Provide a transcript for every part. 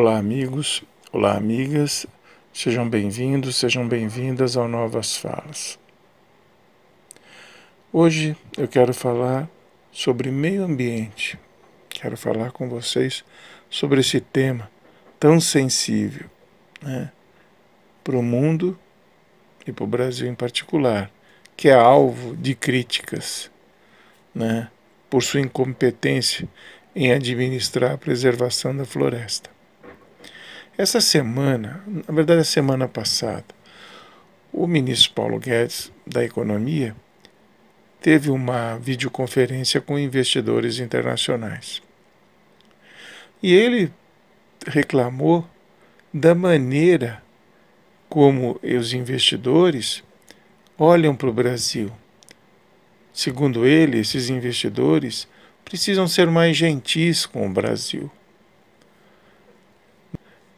Olá, amigos, olá, amigas, sejam bem-vindos, sejam bem-vindas ao Novas Falas. Hoje eu quero falar sobre meio ambiente, quero falar com vocês sobre esse tema tão sensível né, para o mundo e para o Brasil em particular, que é alvo de críticas né, por sua incompetência em administrar a preservação da floresta. Essa semana, na verdade a semana passada, o ministro Paulo Guedes da Economia teve uma videoconferência com investidores internacionais. E ele reclamou da maneira como os investidores olham para o Brasil. Segundo ele, esses investidores precisam ser mais gentis com o Brasil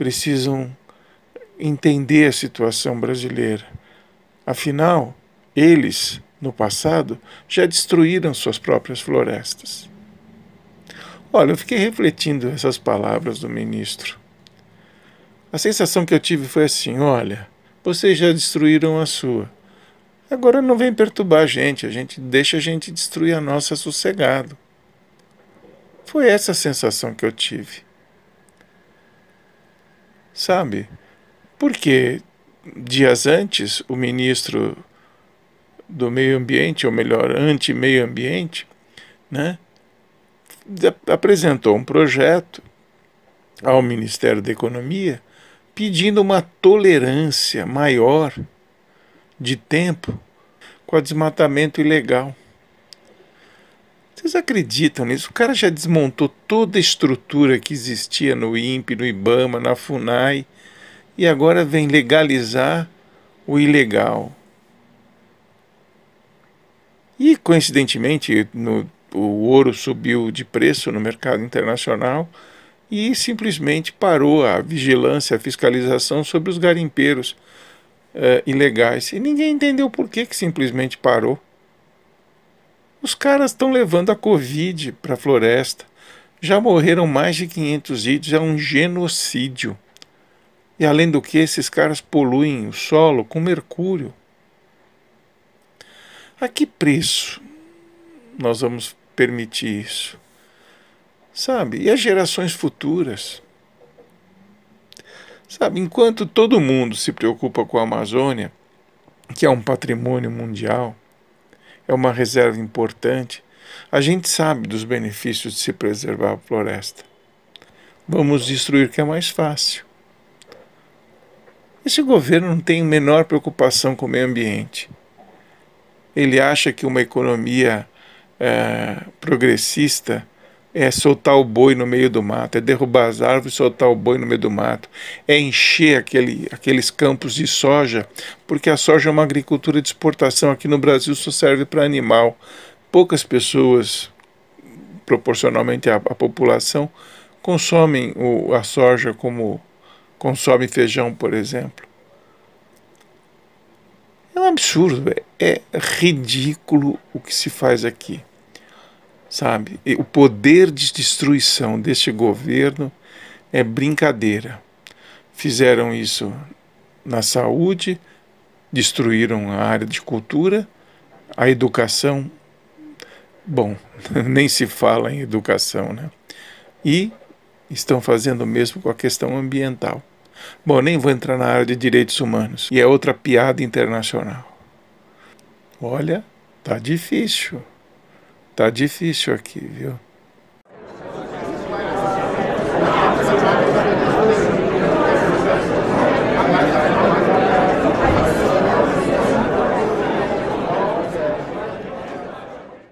precisam entender a situação brasileira. Afinal, eles, no passado, já destruíram suas próprias florestas. Olha, eu fiquei refletindo essas palavras do ministro. A sensação que eu tive foi assim: olha, vocês já destruíram a sua. Agora não vem perturbar a gente, a gente deixa a gente destruir a nossa sossegado. Foi essa a sensação que eu tive sabe? Porque dias antes o ministro do Meio Ambiente, ou melhor, anti-meio ambiente, né, apresentou um projeto ao Ministério da Economia pedindo uma tolerância maior de tempo com o desmatamento ilegal. Vocês acreditam nisso? O cara já desmontou toda a estrutura que existia no INPE, no IBAMA, na FUNAI e agora vem legalizar o ilegal. E coincidentemente, no, o ouro subiu de preço no mercado internacional e simplesmente parou a vigilância, a fiscalização sobre os garimpeiros uh, ilegais. E ninguém entendeu por que, que simplesmente parou. Os caras estão levando a Covid para a floresta. Já morreram mais de 500 índios, é um genocídio. E além do que, esses caras poluem o solo com mercúrio. A que preço nós vamos permitir isso? Sabe? E as gerações futuras? Sabe, enquanto todo mundo se preocupa com a Amazônia, que é um patrimônio mundial, é uma reserva importante, a gente sabe dos benefícios de se preservar a floresta. Vamos destruir que é mais fácil. Esse governo não tem a menor preocupação com o meio ambiente. Ele acha que uma economia é, progressista é soltar o boi no meio do mato, é derrubar as árvores e soltar o boi no meio do mato, é encher aquele, aqueles campos de soja, porque a soja é uma agricultura de exportação aqui no Brasil, só serve para animal. Poucas pessoas, proporcionalmente à, à população, consomem o, a soja como consomem feijão, por exemplo. É um absurdo, é, é ridículo o que se faz aqui sabe? E o poder de destruição deste governo é brincadeira. Fizeram isso na saúde, destruíram a área de cultura, a educação. Bom, nem se fala em educação, né? E estão fazendo o mesmo com a questão ambiental. Bom, nem vou entrar na área de direitos humanos. E é outra piada internacional. Olha, tá difícil. Tá difícil aqui, viu?